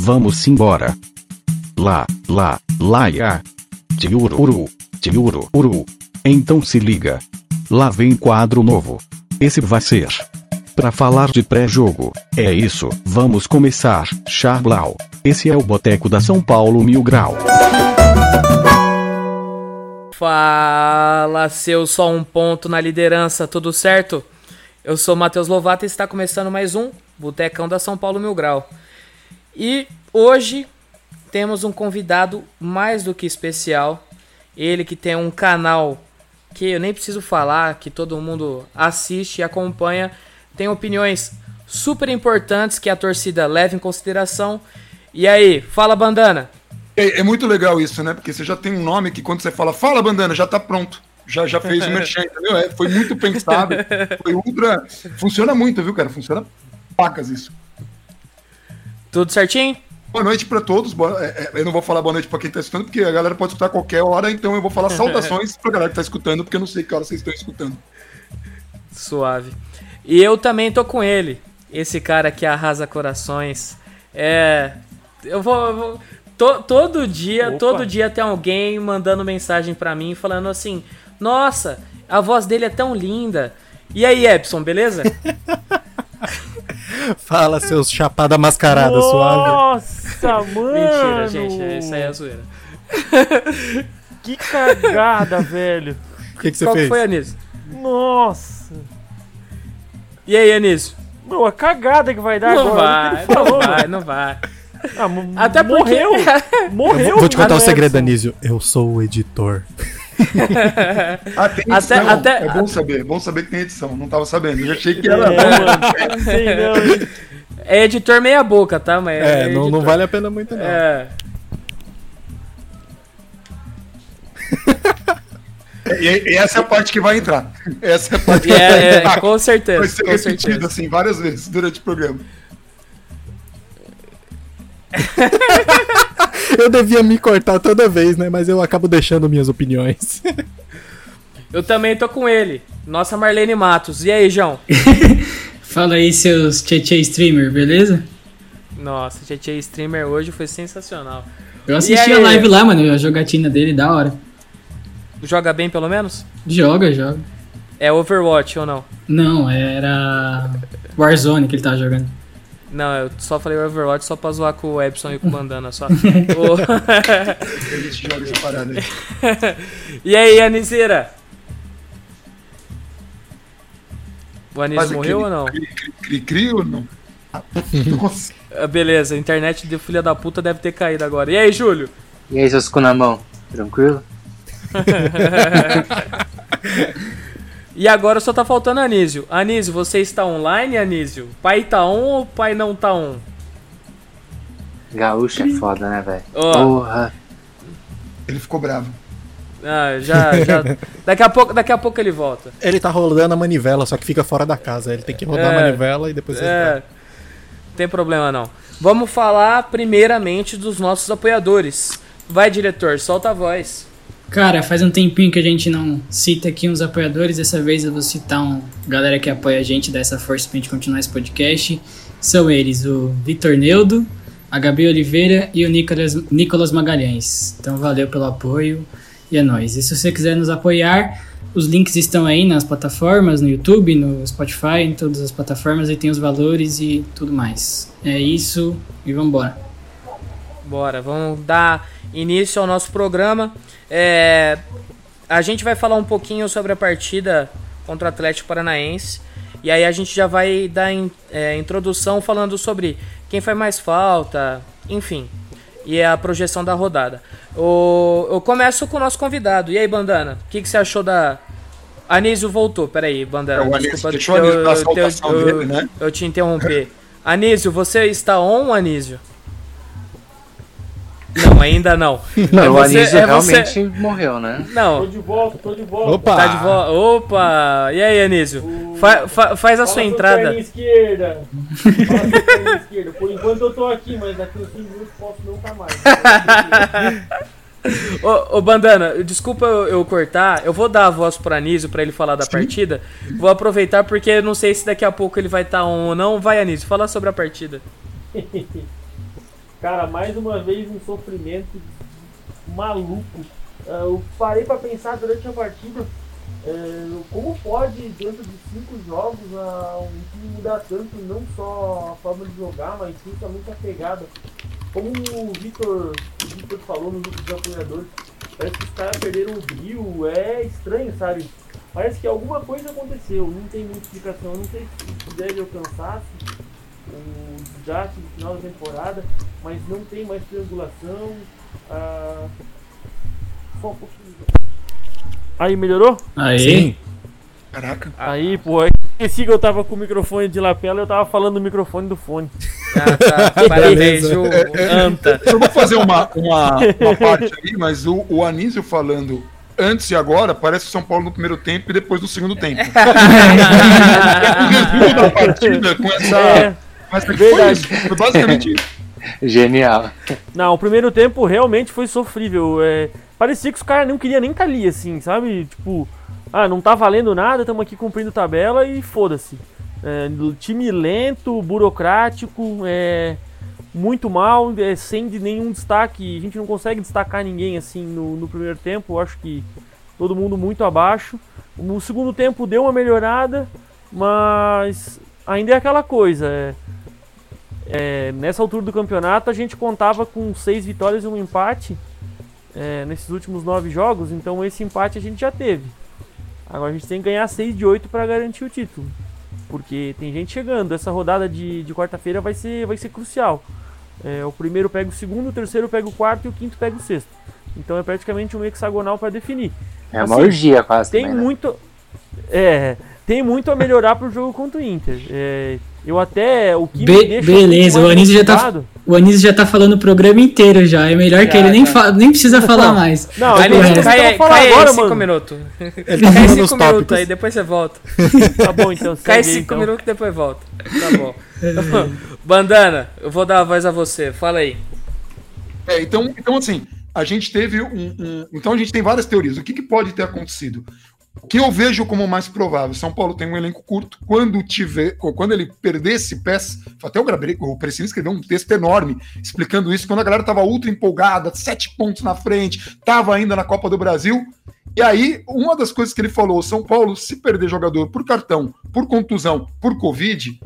vamos embora. Lá, lá, lá ia. Tiururu, tiururu. Então se liga. Lá vem quadro novo. Esse vai ser. Pra falar de pré-jogo. É isso, vamos começar. Charblau. Esse é o Boteco da São Paulo Mil Grau. Fala, seu só um ponto na liderança, tudo certo? Eu sou Matheus Lovato e está começando mais um Botecão da São Paulo Mil Grau. E hoje temos um convidado mais do que especial. Ele que tem um canal que eu nem preciso falar, que todo mundo assiste e acompanha, tem opiniões super importantes que a torcida leva em consideração. E aí, fala bandana. É, é, muito legal isso, né? Porque você já tem um nome que quando você fala fala bandana, já tá pronto. Já, já fez o merchan, entendeu? É, foi muito pensado. Foi ultra. Funciona muito, viu, cara? Funciona pacas isso. Tudo certinho? Boa noite para todos. É, é, eu não vou falar boa noite para quem está escutando, porque a galera pode escutar a qualquer hora, então eu vou falar saudações para a galera que está escutando, porque eu não sei que hora vocês estão escutando. Suave. E eu também tô com ele, esse cara que arrasa corações. É. Eu vou. Eu vou to, todo dia, Opa. todo dia tem alguém mandando mensagem para mim falando assim: Nossa, a voz dele é tão linda. E aí, Epson, beleza? Fala, seus chapada mascarada Nossa, suave. Nossa, mano! Mentira, gente, isso aí é zoeira. que cagada, velho. O que, que você Qual fez? Qual foi, Anísio? Nossa. E aí, Anísio? Meu, a cagada que vai dar não agora. Vai, falou, não vai, não vai. Ah, Até morreu. Morreu. Eu vou te contar o um segredo, Anísio. Eu sou o editor. Ah, tem edição. Até, até, é bom saber, é bom saber que tem edição. Não tava sabendo. Eu já achei que era. É, é editor meia boca, tá? Mas é, é não, não, vale a pena muito, não. É. E, e, essa é a parte que vai entrar. Essa é a parte que vai é, entrar. com certeza. Vai ser com repetido certeza. assim várias vezes durante o programa. eu devia me cortar toda vez, né? Mas eu acabo deixando minhas opiniões. eu também tô com ele. Nossa Marlene Matos. E aí, João? Fala aí, seus Tchê Streamer, beleza? Nossa, Tchê Streamer hoje foi sensacional. Eu assisti a live lá, mano, a jogatina dele, da hora. Joga bem, pelo menos? Joga, joga. É Overwatch ou não? Não, era Warzone que ele tava jogando. Não, eu só falei Overwatch só pra zoar com o Epson e com o Bandana só. e aí, Aniseira? O Anísio morreu ou não? Cri, cri, ou não? Nossa. Beleza, a internet de filha da puta deve ter caído agora. E aí, Júlio? E aí, seus cu na mão? Tranquilo? e agora só tá faltando Anísio. Anísio, você está online, Anísio? Pai tá on ou pai não tá on? Gaúcho é foda, né, velho? Oh. Porra. Ele ficou bravo. Ah, já, já. Daqui a, pouco, daqui a pouco ele volta. Ele tá rodando a manivela, só que fica fora da casa. Ele tem que rodar é, a manivela e depois ele é, Não tem problema não. Vamos falar primeiramente dos nossos apoiadores. Vai, diretor, solta a voz. Cara, faz um tempinho que a gente não cita aqui uns apoiadores. Dessa vez eu vou citar uma galera que apoia a gente, dá essa força pra gente continuar esse podcast. São eles o Vitor Neudo, a Gabi Oliveira e o Nicolas, Nicolas Magalhães. Então valeu pelo apoio. E é nóis. E se você quiser nos apoiar, os links estão aí nas plataformas, no YouTube, no Spotify, em todas as plataformas, e tem os valores e tudo mais. É isso e vamos embora. Bora, vamos dar início ao nosso programa. É, a gente vai falar um pouquinho sobre a partida contra o Atlético Paranaense. E aí a gente já vai dar in, é, introdução falando sobre quem faz mais falta, enfim, e a projeção da rodada. O, eu começo com o nosso convidado. E aí, Bandana, o que, que você achou da. Anísio voltou, peraí, Bandana. É, desculpa, deixa eu, eu, eu, dele, né? eu te interromper. Anísio, você está on, Anísio? Não, ainda não. Não, é o Anísio é realmente você... morreu, né? Não. Tô de volta, tô de volta. Opa! Tá de volta. Opa! E aí, Anísio? O... Fa fa faz a Fala sua entrada. esquerda. Fala esquerda. Por enquanto eu tô aqui, mas daqui uns 5 minutos posso não estar mais. ô, ô, Bandana, desculpa eu, eu, cortar. Eu vou dar a voz pro Anísio pra ele falar da Sim. partida. Vou aproveitar porque não sei se daqui a pouco ele vai estar tá on ou não. Vai, Anísio, fala sobre a partida. Cara, mais uma vez um sofrimento maluco. Uh, eu parei para pensar durante a partida uh, como pode, dentro de cinco jogos, um time mudar tanto, não só a forma de jogar, mas principalmente a pegada. Como o Vitor, o falou no grupo de apoiadores, parece que os caras perderam o brilho, é estranho, sabe? Parece que alguma coisa aconteceu, não tem muita explicação, não sei se deve alcançar o desgaste no final da temporada, mas não tem mais triangulação. Ah, só um pouquinho. Aí, melhorou? Aí. Sim. Caraca. Aí, pô, esqueci que eu tava com o microfone de lapela e eu tava falando no microfone do fone. Ah, tá. Parabéns, o é, é, Anta. Eu vou fazer uma, uma, uma parte aí, mas o, o Anísio falando antes e agora, parece o São Paulo no primeiro tempo e depois no segundo tempo. o resumo da partida com essa. É, com essa verdade. Foi, foi basicamente isso. Genial. Não, o primeiro tempo realmente foi sofrível. É, parecia que os caras não queriam nem estar ali, assim, sabe? Tipo, ah, não tá valendo nada, estamos aqui cumprindo tabela e foda-se. É, time lento, burocrático, é, muito mal, é, sem de nenhum destaque. A gente não consegue destacar ninguém assim no, no primeiro tempo. Eu acho que todo mundo muito abaixo. No segundo tempo deu uma melhorada, mas ainda é aquela coisa. É, é, nessa altura do campeonato a gente contava com seis vitórias e um empate é, nesses últimos nove jogos, então esse empate a gente já teve. Agora a gente tem que ganhar seis de oito para garantir o título, porque tem gente chegando. Essa rodada de, de quarta-feira vai ser, vai ser crucial. É, o primeiro pega o segundo, o terceiro pega o quarto e o quinto pega o sexto. Então é praticamente um hexagonal para definir. É uma assim, orgia quase. Tem também, né? muito. É, tem muito a melhorar pro jogo contra o Inter. É, eu até. O que Be beleza, o Anísio, já tá, o Anísio já tá falando o programa inteiro já. É melhor que ele nem, nem precisa falar mais. Não, Anísio, cai, cai agora, cinco minutos. Ele tá cai cinco minutos aí, depois você volta. Tá bom, então. Cai cinco então. minutos depois volta. Tá bom. Bandana, eu vou dar a voz a você. Fala aí. É, então, então assim, a gente teve um, um, Então a gente tem várias teorias. O que, que pode ter acontecido? O que eu vejo como mais provável, São Paulo tem um elenco curto, quando tiver, quando ele perdesse pés, até o, Gabriel, o Precinho escreveu um texto enorme explicando isso, quando a galera estava ultra empolgada, sete pontos na frente, estava ainda na Copa do Brasil, e aí, uma das coisas que ele falou, São Paulo, se perder jogador por cartão, por contusão, por Covid,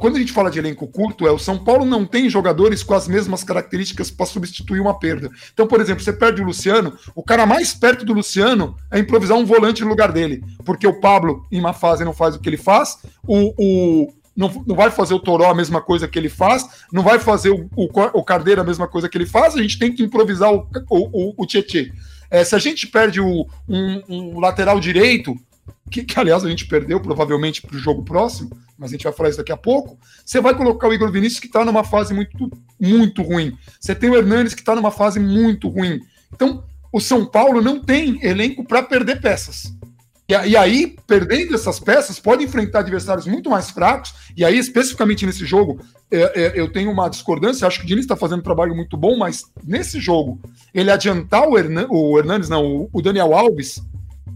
quando a gente fala de elenco curto, é o São Paulo não tem jogadores com as mesmas características para substituir uma perda. Então, por exemplo, você perde o Luciano, o cara mais perto do Luciano é improvisar um volante no lugar dele, porque o Pablo, em uma fase, não faz o que ele faz, o, o não, não vai fazer o Toró a mesma coisa que ele faz, não vai fazer o, o, o Cardeiro a mesma coisa que ele faz, a gente tem que improvisar o, o, o Tietê. É, se a gente perde o, um, um lateral direito, que, que, aliás a gente perdeu provavelmente para o jogo próximo, mas a gente vai falar isso daqui a pouco. Você vai colocar o Igor Vinícius que está numa fase muito, muito ruim. Você tem o Hernanes que está numa fase muito ruim. Então, o São Paulo não tem elenco para perder peças. E, e, aí, perdendo essas peças, pode enfrentar adversários muito mais fracos. E aí, especificamente nesse jogo, é, é, eu tenho uma discordância. Acho que o Diniz está fazendo um trabalho muito bom, mas nesse jogo, ele adiantar o, Hernan, o Hernandes, não, o Daniel Alves,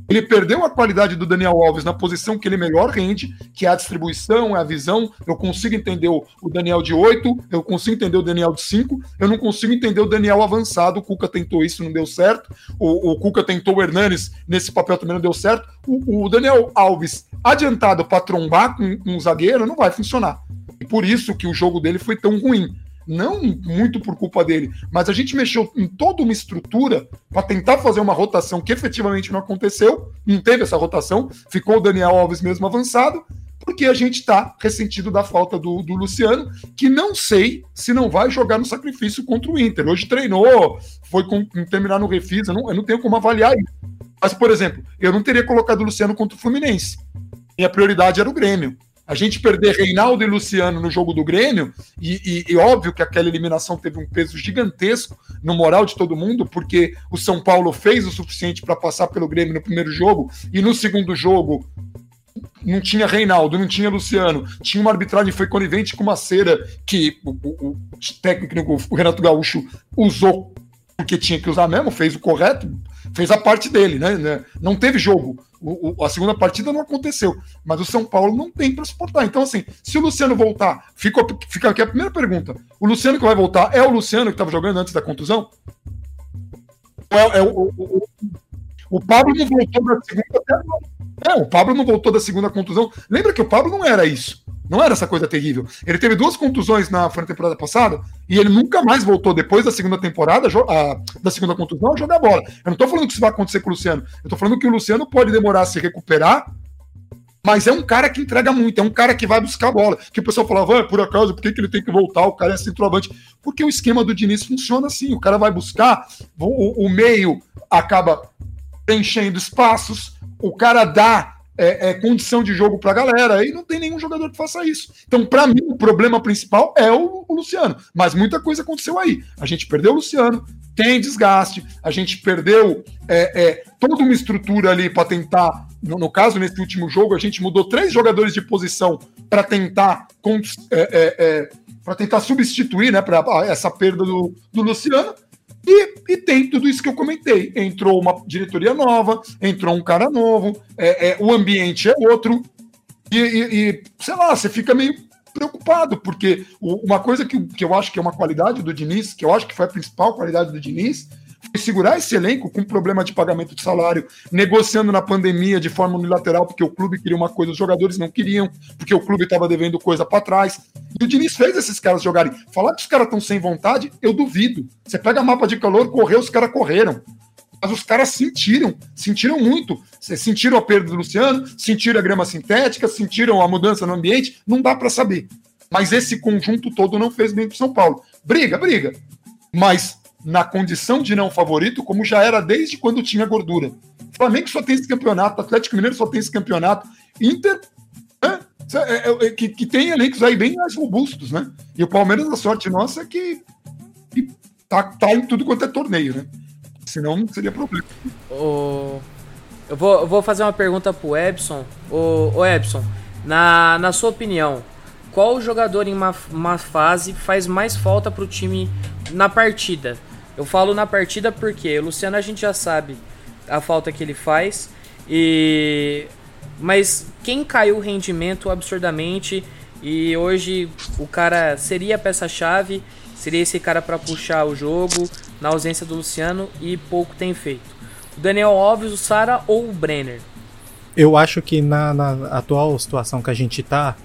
ele perdeu a qualidade do Daniel Alves na posição que ele melhor rende, que é a distribuição, é a visão. Eu consigo entender o Daniel de 8, eu consigo entender o Daniel de 5, eu não consigo entender o Daniel avançado. O Cuca tentou isso, não deu certo. O, o Cuca tentou o Hernanes nesse papel também não deu certo. O, o Daniel Alves adiantado para trombar com um zagueiro não vai funcionar. E por isso que o jogo dele foi tão ruim não muito por culpa dele, mas a gente mexeu em toda uma estrutura para tentar fazer uma rotação que efetivamente não aconteceu, não teve essa rotação, ficou o Daniel Alves mesmo avançado, porque a gente está ressentido da falta do, do, Luciano, que não sei se não vai jogar no sacrifício contra o Inter. Hoje treinou, foi com, terminar no refis, eu não, eu não tenho como avaliar isso. Mas, por exemplo, eu não teria colocado o Luciano contra o Fluminense. Minha prioridade era o Grêmio. A gente perder Reinaldo e Luciano no jogo do Grêmio, e, e, e, óbvio que aquela eliminação teve um peso gigantesco no moral de todo mundo, porque o São Paulo fez o suficiente para passar pelo Grêmio no primeiro jogo, e no segundo jogo não tinha Reinaldo, não tinha Luciano, tinha uma arbitragem foi conivente com uma cera que o, o, o técnico, o Renato Gaúcho, usou porque tinha que usar mesmo, fez o correto, fez a parte dele, né? Não teve jogo. O, o, a segunda partida não aconteceu, mas o São Paulo não tem para suportar. Então, assim, se o Luciano voltar, fica, fica aqui a primeira pergunta: o Luciano que vai voltar é o Luciano que estava jogando antes da contusão? É, é o, o, o, Pablo não voltou da segunda até É, o Pablo não voltou da segunda contusão. Lembra que o Pablo não era isso. Não era essa coisa terrível. Ele teve duas contusões na, na temporada passada e ele nunca mais voltou depois da segunda temporada, a, da segunda contusão, a jogar bola. Eu não tô falando que isso vai acontecer com o Luciano. Eu tô falando que o Luciano pode demorar a se recuperar, mas é um cara que entrega muito, é um cara que vai buscar a bola. Que o pessoal falava, ah, por acaso, por que, que ele tem que voltar? O cara é centroavante. Porque o esquema do Diniz funciona assim: o cara vai buscar, o, o meio acaba preenchendo espaços, o cara dá é, é, condição de jogo para a galera. E não tem nenhum jogador que faça isso. Então, para mim, o problema principal é o, o, Luciano. Mas muita coisa aconteceu aí. A gente perdeu o Luciano, tem desgaste, a gente perdeu é, é toda uma estrutura ali para tentar. No, no, caso, nesse último jogo, a gente mudou três jogadores de posição para tentar. É, é, para tentar substituir né, pra, essa perda do, do Luciano. E, e, tem tudo isso que eu comentei. Entrou uma diretoria nova, entrou um cara novo, é, é o ambiente é outro. E, e, e, sei lá, você fica meio preocupado, porque uma coisa que, que eu acho que é uma qualidade do Diniz, que eu acho que foi a principal qualidade do Diniz, segurar esse elenco com problema de pagamento de salário, negociando na pandemia de forma unilateral, porque o clube queria uma coisa, os jogadores não queriam, porque o clube estava devendo coisa para trás. E o Diniz fez esses caras jogarem. Falar que os caras estão sem vontade, eu duvido. Você pega mapa de calor, correu, os caras correram. Mas os caras sentiram, sentiram muito. Sentiram a perda do Luciano, sentiram a grama sintética, sentiram a mudança no ambiente, não dá para saber. Mas esse conjunto todo não fez bem para São Paulo. Briga, briga. Mas na condição de não favorito, como já era desde quando tinha gordura. O Flamengo só tem esse campeonato, Atlético Mineiro só tem esse campeonato. Inter, né, é, é, é, que, que tem elencos aí bem mais robustos, né? E o Palmeiras, a sorte nossa é que, que tá, tá em tudo quanto é torneio, né? Senão não seria problema. O... Eu, vou, eu vou fazer uma pergunta pro Ebson. O, o Ebson, na, na sua opinião, qual jogador em uma, uma fase faz mais falta pro time na partida? Eu falo na partida porque o Luciano a gente já sabe a falta que ele faz e mas quem caiu o rendimento absurdamente e hoje o cara seria a peça-chave, seria esse cara para puxar o jogo na ausência do Luciano e pouco tem feito. O Daniel Alves, o Sara ou o Brenner? Eu acho que na, na, atual situação que a gente tá,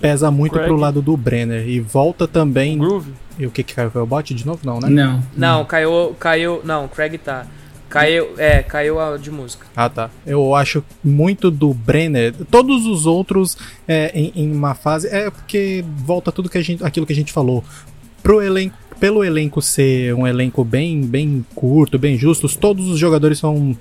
pesa muito Craig. pro lado do Brenner. E volta também. Groove. E o que que caiu? Foi o bot de novo? Não, né? Não. Não, caiu. caiu não, Craig tá. Caiu, é, caiu a de música. Ah, tá. Eu acho muito do Brenner. Todos os outros é, em, em, uma fase. É porque volta tudo que a gente, aquilo que a gente falou. Pro elenco, pelo elenco ser um elenco bem, bem curto, bem justos, todos os jogadores são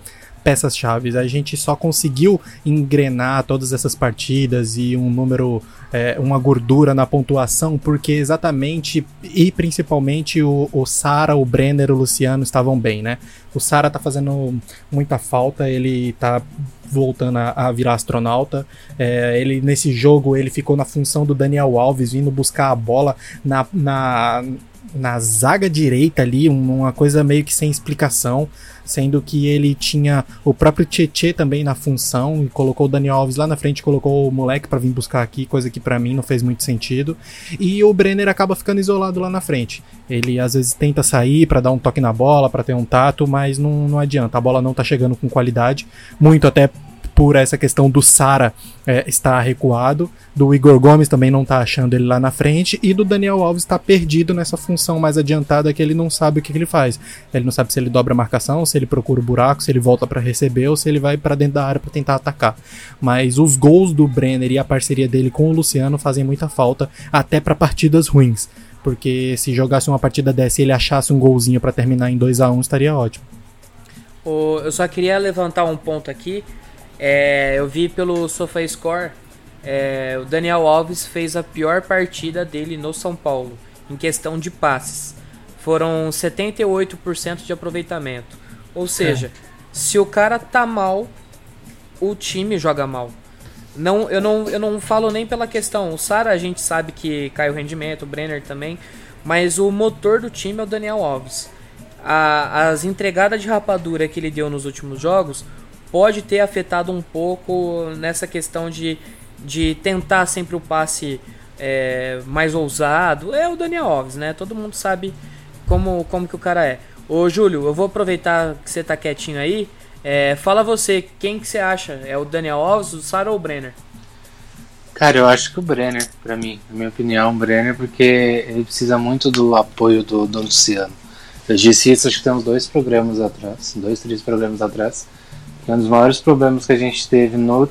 peças-chave. A gente só conseguiu engrenar todas essas partidas e um número, é, uma gordura na pontuação, porque exatamente e principalmente o, o Sara, o Brenner, o Luciano estavam bem, né? O Sara tá fazendo muita falta, ele tá voltando a, a virar astronauta. É, ele nesse jogo ele ficou na função do Daniel Alves vindo buscar a bola na, na, na zaga direita ali, uma coisa meio que sem explicação sendo que ele tinha o próprio Tietê também na função e colocou o Daniel Alves lá na frente, colocou o moleque para vir buscar aqui, coisa que para mim não fez muito sentido. E o Brenner acaba ficando isolado lá na frente. Ele às vezes tenta sair para dar um toque na bola, para ter um tato, mas não, não adianta. A bola não tá chegando com qualidade, muito até por essa questão do Sara é, estar recuado, do Igor Gomes também não tá achando ele lá na frente, e do Daniel Alves está perdido nessa função mais adiantada que ele não sabe o que, que, ele faz. Ele não sabe se ele dobra a marcação, se ele procura o buraco, se ele volta para receber ou se ele vai para dentro da área para tentar atacar. Mas os gols do Brenner e a parceria dele com o Luciano fazem muita falta, até para partidas ruins. Porque se jogasse uma partida dessa e ele achasse um golzinho para terminar em 2 a 1 estaria ótimo. eu só queria levantar um ponto aqui é, eu vi pelo SofaScore, é, o Daniel Alves fez a pior partida dele no São Paulo, em questão de passes. Foram 78% de aproveitamento. Ou seja, é. se o cara tá mal, o time joga mal. Não, eu, não, eu não falo nem pela questão. O Sara a gente sabe que cai o rendimento, o Brenner também. Mas o motor do time é o Daniel Alves. A, as entregadas de rapadura que ele deu nos últimos jogos, pode ter afetado um pouco nessa questão de, de tentar sempre o passe é, mais ousado. É o Daniel Alves, né? Todo mundo sabe como, como que o cara é. Ô Júlio, eu vou aproveitar que você tá quietinho aí. É, fala você, quem que você acha? É o Daniel Alves, o Sara ou o Brenner? Cara, eu acho que o Brenner, pra mim, na minha opinião, o Brenner, porque ele precisa muito do apoio do, do Luciano. Eu disse isso, acho que tem uns dois programas atrás, dois, três programas atrás. Que um dos maiores problemas que a gente teve, no,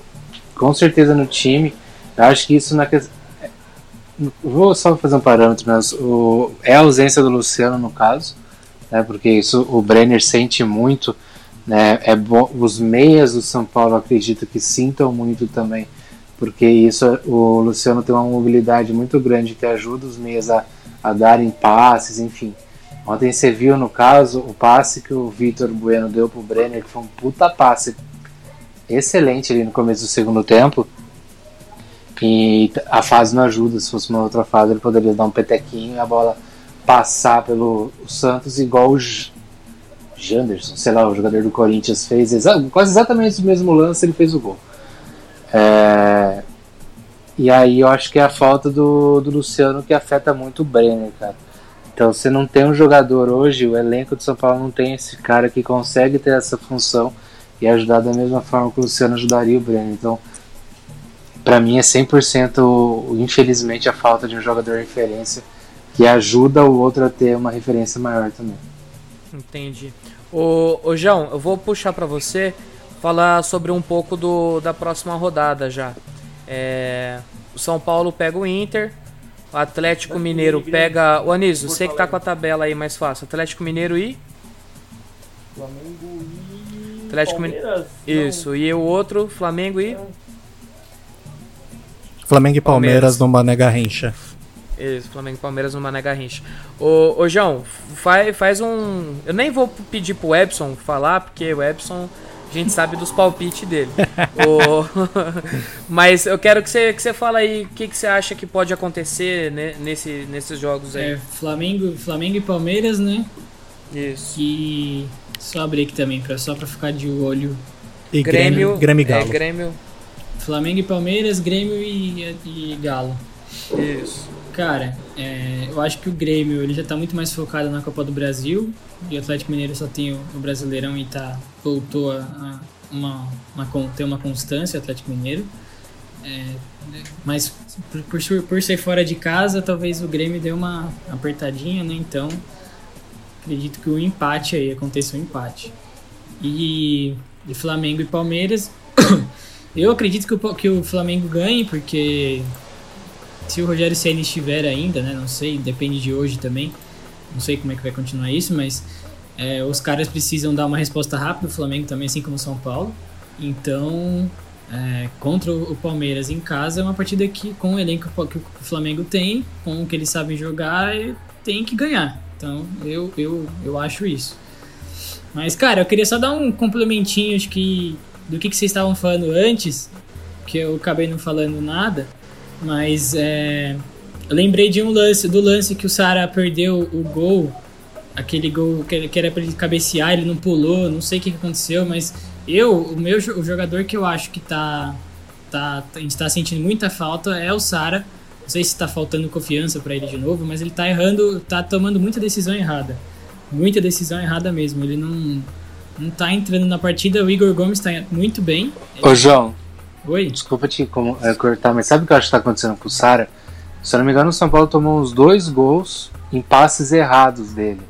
com certeza, no time. Eu acho que isso na Vou só fazer um parâmetro, mas o, é a ausência do Luciano no caso, né, porque isso o Brenner sente muito. Né, é os meias do São Paulo acredito que sintam muito também, porque isso o Luciano tem uma mobilidade muito grande que ajuda os meias a, a darem passes, enfim. Ontem você viu, no caso, o passe que o Vitor Bueno deu pro Brenner, que foi um puta passe excelente ali no começo do segundo tempo. E a fase não ajuda, se fosse uma outra fase ele poderia dar um petequinho e a bola passar pelo Santos igual o Janderson, sei lá, o jogador do Corinthians fez, exa quase exatamente o mesmo lance ele fez o gol. É... E aí eu acho que é a falta do, do Luciano que afeta muito o Brenner, cara. Então você não tem um jogador hoje, o elenco do São Paulo não tem esse cara que consegue ter essa função e ajudar da mesma forma que o Luciano ajudaria o Breno. Então, para mim é 100% infelizmente a falta de um jogador referência que ajuda o outro a ter uma referência maior também. Entendi. Ô, João, eu vou puxar para você falar sobre um pouco do, da próxima rodada já. É, o São Paulo pega o Inter, Atlético Mineiro pega. O Anísio, você que tá com a tabela aí mais fácil. Atlético Mineiro e. Flamengo e. Atlético Mineiro. Isso, e o outro, Flamengo e. Flamengo e Palmeiras, Palmeiras. no Mané Garrincha. Isso, Flamengo e Palmeiras no Mané Garrincha. Ô, ô João, faz, faz um. Eu nem vou pedir pro Epson falar, porque o Epson a gente sabe dos palpites dele. o... Mas eu quero que você, que você fale aí o que, que você acha que pode acontecer né, nesse, nesses jogos aí. É, Flamengo, Flamengo e Palmeiras, né? Isso. E só abrir aqui também, pra, só pra ficar de olho. E Grêmio, Grêmio, e Galo. É, Grêmio. Flamengo e Palmeiras, Grêmio e, e Galo. Isso. Cara, é, eu acho que o Grêmio ele já tá muito mais focado na Copa do Brasil. E o Atlético Mineiro só tem o, o Brasileirão e tá, voltou a, a uma, uma, ter uma constância, o Atlético Mineiro. É, mas por, por, por, ser fora de casa, talvez o Grêmio dê uma apertadinha, né? Então, acredito que o empate aí, aconteça um empate. E de Flamengo e Palmeiras, eu acredito que o, que o Flamengo ganhe, porque se o Rogério Ceni estiver ainda, né? Não sei, depende de hoje também. Não sei como é que vai continuar isso, mas é, os caras precisam dar uma resposta rápida. O Flamengo também, assim como o São Paulo. Então, é, contra o Palmeiras em casa é uma partida que, com o elenco que o Flamengo tem, com o que eles sabem jogar, tem que ganhar. Então, eu, eu, eu acho isso. Mas, cara, eu queria só dar um complementinho acho que, do que, que vocês estavam falando antes, que eu acabei não falando nada. Mas é, eu lembrei de um lance, do lance que o Sara perdeu o gol, aquele gol que, era para ele cabecear, ele não pulou, não sei o que aconteceu, mas eu, o meu o jogador que eu acho que tá, tá a gente tá sentindo muita falta é o Sara. Não sei se tá faltando confiança para ele de novo, mas ele tá errando, tá tomando muita decisão errada. Muita decisão errada mesmo. Ele não não tá entrando na partida. O Igor Gomes tá muito bem. Ô, João, Oi? Desculpa te como, é, cortar, mas sabe o que eu acho que tá acontecendo com o Sara? Se eu não me engano, o São Paulo tomou uns dois gols em passes errados dele.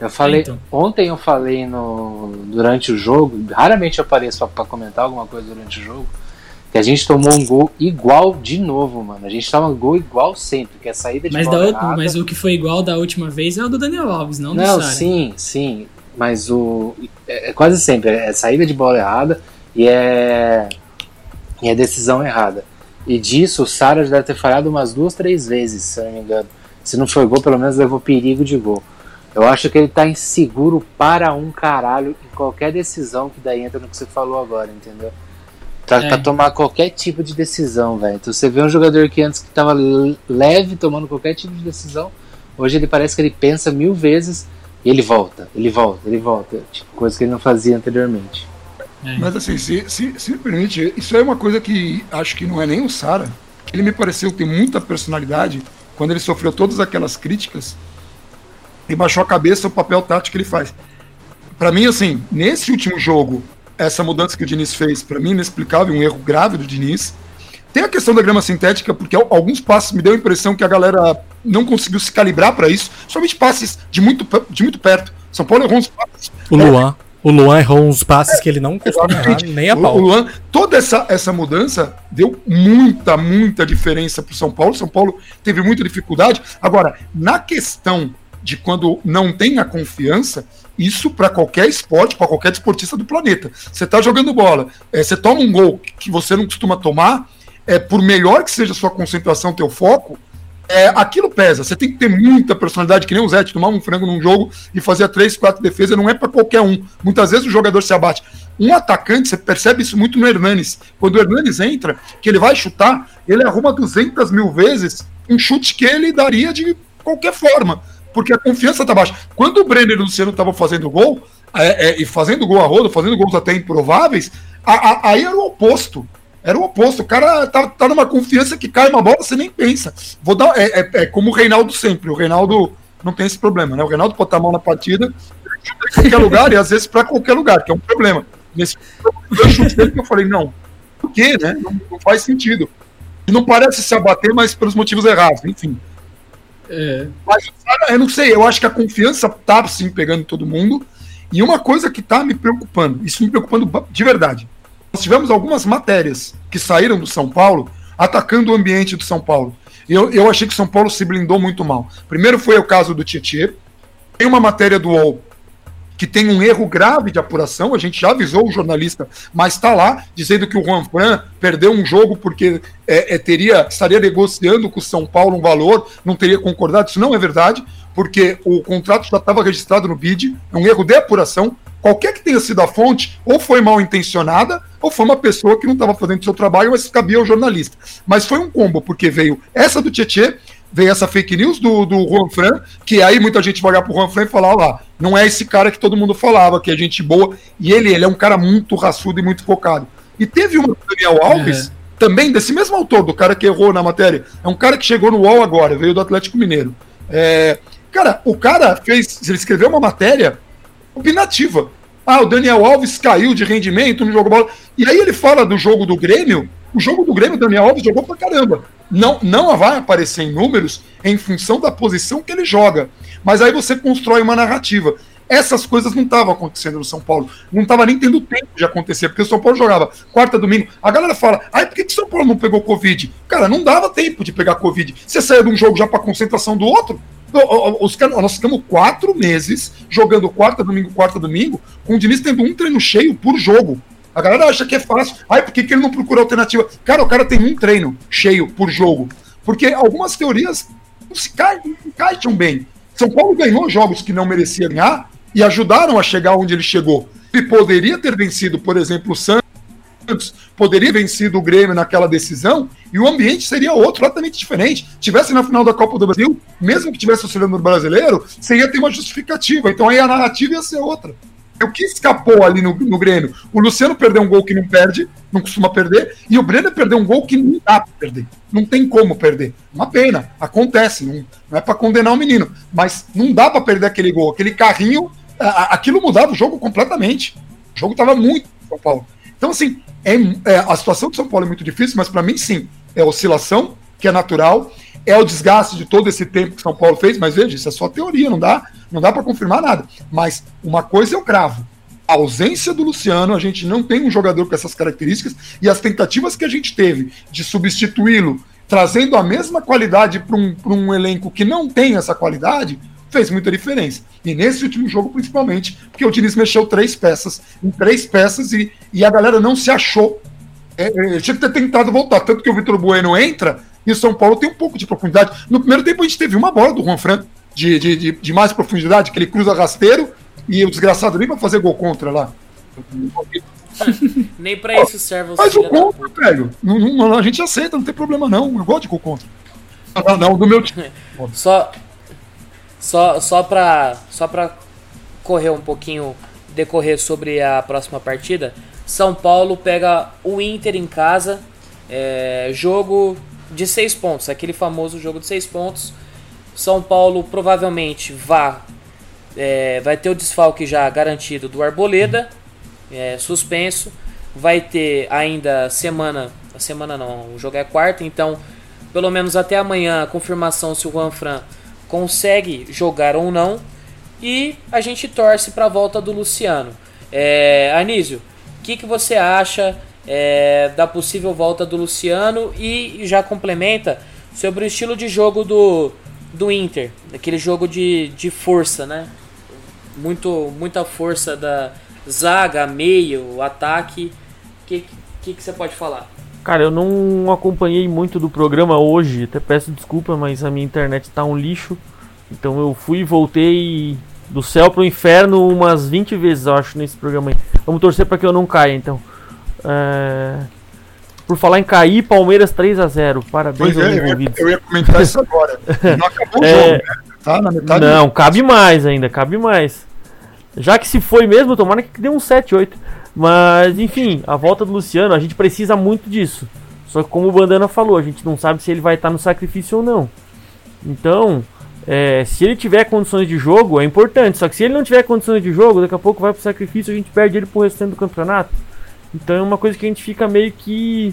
Eu falei, então. ontem eu falei no, durante o jogo, raramente eu apareço para comentar alguma coisa durante o jogo, que a gente tomou um gol igual de novo, mano. A gente toma um gol igual sempre, que é saída de mas bola da, Mas o que foi igual da última vez é o do Daniel Alves, não, não do Sara. sim, sim. Mas o. É, é quase sempre, é saída de bola errada e é e a decisão errada. E disso o Sara deve ter falhado umas duas, três vezes, se eu não me engano. Se não foi gol, pelo menos levou perigo de gol. Eu acho que ele tá inseguro para um caralho em qualquer decisão que daí entra no que você falou agora, entendeu? Pra, é. pra tomar qualquer tipo de decisão, velho. Então você vê um jogador que antes que tava leve tomando qualquer tipo de decisão, hoje ele parece que ele pensa mil vezes e ele volta, ele volta, ele volta. Tipo, coisa que ele não fazia anteriormente. É. Mas assim, se, se, se me permite, isso é uma coisa que acho que não é nem o Sara. Ele me pareceu ter muita personalidade quando ele sofreu todas aquelas críticas e baixou a cabeça o papel tático que ele faz. Para mim, assim, nesse último jogo, essa mudança que o Diniz fez, para mim, inexplicável, um erro grave do Diniz. Tem a questão da grama sintética, porque alguns passos me deu a impressão que a galera não conseguiu se calibrar para isso, somente passes de muito, de muito perto. São Paulo errou uns passes. O Luan. O Luan errou uns passes é, que ele não costuma errar nem a pau. O Luan, toda essa, essa mudança deu muita, muita diferença para o São Paulo. São Paulo teve muita dificuldade. Agora, na questão de quando não tem a confiança, isso para qualquer esporte, para qualquer esportista do planeta. Você está jogando bola, é, você toma um gol que você não costuma tomar, é, por melhor que seja a sua concentração, teu foco, é, aquilo pesa. Você tem que ter muita personalidade, que nem o Zé, tomar um frango num jogo e fazer três, quatro defesas, não é para qualquer um. Muitas vezes o jogador se abate. Um atacante, você percebe isso muito no Hernanes. Quando o Hernanes entra, que ele vai chutar, ele arruma 200 mil vezes um chute que ele daria de qualquer forma, porque a confiança tá baixa. Quando o Brenner e o Luciano estavam fazendo gol, é, é, e fazendo gol a roda, fazendo gols até improváveis, a, aí era o oposto. Era o oposto. O cara tá, tá numa confiança que cai uma bola, você nem pensa. Vou dar. É, é, é como o Reinaldo sempre. O Reinaldo não tem esse problema, né? O Reinaldo pode a mão na partida em qualquer lugar e às vezes para qualquer lugar, que é um problema. Nesse eu chutei que eu falei, não, por quê, né? Não, não, faz sentido. E não parece se abater, mas pelos motivos errados, enfim. É. Mas eu não sei, eu acho que a confiança tá sim pegando todo mundo. E uma coisa que tá me preocupando, isso me preocupando de verdade. Nós tivemos algumas matérias que saíram do São Paulo atacando o ambiente do São Paulo. E eu, eu achei que São Paulo se blindou muito mal. Primeiro foi o caso do Tietchan. Tem uma matéria do UOL que tem um erro grave de apuração, a gente já avisou o jornalista, mas está lá, dizendo que o Juan Fran perdeu um jogo porque é, é, teria, estaria negociando com o São Paulo um valor, não teria concordado. Isso não é verdade, porque o contrato já estava registrado no BID, é um erro de apuração. Qualquer que tenha sido a fonte, ou foi mal intencionada, ou foi uma pessoa que não estava fazendo seu trabalho, mas cabia ao jornalista. Mas foi um combo, porque veio essa do Tietê, veio essa fake news do, do Juan Fran, que aí muita gente vai olhar pro Juan Fran e falar, lá, não é esse cara que todo mundo falava, que é gente boa, e ele, ele é um cara muito raçudo e muito focado. E teve uma do Daniel Alves, é. também desse mesmo autor, do cara que errou na matéria, é um cara que chegou no UOL agora, veio do Atlético Mineiro. É, cara, o cara fez, ele escreveu uma matéria opinativa. Ah, o Daniel Alves caiu de rendimento no jogo bola. E aí ele fala do jogo do Grêmio. O jogo do Grêmio, o Daniel Alves jogou pra caramba. Não, não vai aparecer em números em função da posição que ele joga. Mas aí você constrói uma narrativa. Essas coisas não estavam acontecendo no São Paulo. Não estava nem tendo tempo de acontecer, porque o São Paulo jogava quarta, domingo. A galera fala, ai, por que, o São Paulo não pegou Covid? Cara, não dava tempo de pegar Covid. Você saia de um jogo já para concentração do outro. Os, nós ficamos quatro meses jogando quarta, domingo, quarta, domingo, com o Diniz tendo um treino cheio por jogo. A galera acha que é fácil. Ai, por que, que ele não procura alternativa? Cara, o cara tem um treino cheio por jogo. Porque algumas teorias não se encaixam bem. São Paulo ganhou jogos que não merecia ganhar e ajudaram a chegar onde ele chegou. Ele poderia ter vencido, por exemplo, o Santos Santos poderia vencido o Grêmio naquela decisão e o ambiente seria outro, completamente diferente. Tivesse na final da Copa do Brasil, mesmo que tivesse auxiliando no brasileiro, você ia ter uma justificativa. Então aí a narrativa ia ser outra. O que escapou ali no, no Grêmio? O Luciano perdeu um gol que não perde, não costuma perder, e o Brenner perdeu um gol que não dá para perder. Não tem como perder. Uma pena, acontece, não, não é para condenar o menino, mas não dá para perder aquele gol. Aquele carrinho, a, aquilo mudava o jogo completamente. O jogo estava muito São Paulo. Então, assim, é, é, a situação de São Paulo é muito difícil, mas para mim, sim, é oscilação, que é natural, é o desgaste de todo esse tempo que São Paulo fez, mas veja, isso é só teoria, não dá, não dá para confirmar nada. Mas uma coisa eu cravo. A ausência do Luciano, a gente não tem um jogador com essas características, e as tentativas que a gente teve de substituí-lo, trazendo a mesma qualidade para um, um elenco que não tem essa qualidade, fez muita diferença. E nesse último jogo, principalmente, porque o Diniz mexeu três peças, em três peças, e, e a galera não se achou. É, é, tinha que ter tentado voltar. Tanto que o Vitor Bueno entra e o São Paulo tem um pouco de profundidade. No primeiro tempo, a gente teve uma bola do Juan Fran de, de, de, de mais profundidade, que ele cruza rasteiro e o desgraçado nem vai fazer gol contra lá. Nem pra isso serve o Mas o contra, velho. Não, não, a gente aceita, não tem problema não. Eu gosto de gol contra. Não, não, do meu time. Só, só, só para só pra correr um pouquinho, decorrer sobre a próxima partida, São Paulo pega o Inter em casa. É, jogo de seis pontos, aquele famoso jogo de seis pontos. São Paulo provavelmente vá, é, vai ter o desfalque já garantido do Arboleda, é, suspenso. Vai ter ainda semana, semana não, o jogo é quarta, então pelo menos até amanhã a confirmação se o Juan Fran consegue jogar ou não. E a gente torce para a volta do Luciano. É, Anísio, o que, que você acha é, da possível volta do Luciano? E já complementa sobre o estilo de jogo do, do Inter, aquele jogo de, de força, né? Muito, muita força da zaga, meio, ataque. O que, que, que você pode falar? Cara, eu não acompanhei muito do programa hoje, até peço desculpa, mas a minha internet tá um lixo. Então eu fui e voltei do céu pro inferno umas 20 vezes, eu acho, nesse programa aí. Vamos torcer para que eu não caia, então. É... Por falar em cair, Palmeiras 3 a 0 Parabéns Pois aos é, eu, ia, envolvidos. eu ia comentar isso agora. Não acabou o É. jogo, né? Tá na metade. Não, cabe mais ainda, cabe mais. Já que se foi mesmo, tomara que dê um 7, 8. Mas, enfim, a volta do Luciano, a gente precisa muito disso. Só que como o Bandana falou, a gente não sabe se ele vai estar no sacrifício ou não. Então, é, se ele tiver condições de jogo, é importante. Só que se ele não tiver condições de jogo, daqui a pouco vai pro sacrifício e a gente perde ele pro restante do campeonato. Então é uma coisa que a gente fica meio que.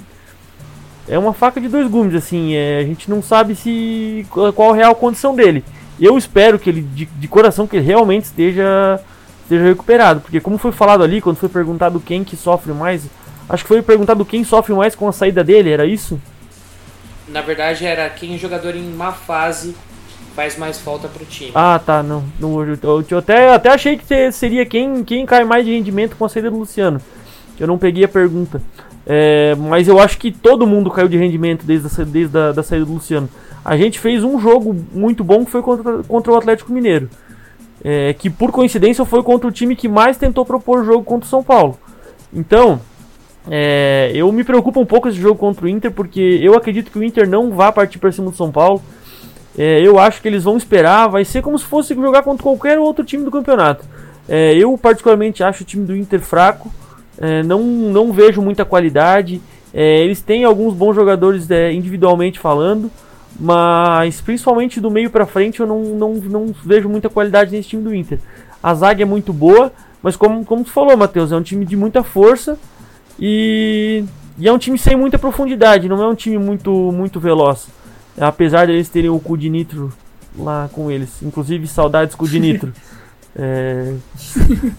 É uma faca de dois gumes, assim. É, a gente não sabe se qual a real condição dele. Eu espero que ele, de, de coração, que ele realmente esteja, esteja recuperado. Porque como foi falado ali, quando foi perguntado quem que sofre mais. Acho que foi perguntado quem sofre mais com a saída dele, era isso? Na verdade, era quem jogador em má fase faz mais falta pro time. Ah, tá, não. não eu, eu- eu até, até achei que seria quem, quem cai mais de rendimento com a saída do Luciano. Eu não peguei a pergunta. É, mas eu acho que todo mundo caiu de rendimento desde a, desde a da saída do Luciano. A gente fez um jogo muito bom que foi contra, contra o Atlético Mineiro. É, que por coincidência foi contra o time que mais tentou propor jogo contra o São Paulo. Então, é, eu me preocupo um pouco esse jogo contra o Inter, porque eu acredito que o Inter não vai partir para cima do São Paulo. É, eu acho que eles vão esperar, vai ser como se fosse jogar contra qualquer outro time do campeonato. É, eu particularmente acho o time do Inter fraco, é, não, não vejo muita qualidade. É, eles têm alguns bons jogadores individualmente falando, mas principalmente do meio pra frente eu não, não, não vejo muita qualidade nesse time do Inter. A zaga é muito boa, mas como, como tu falou, Matheus, é um time de muita força e, e é um time sem muita profundidade, não é um time muito, muito veloz. Apesar deles terem o cu de nitro lá com eles. Inclusive, saudades cu de nitro. É,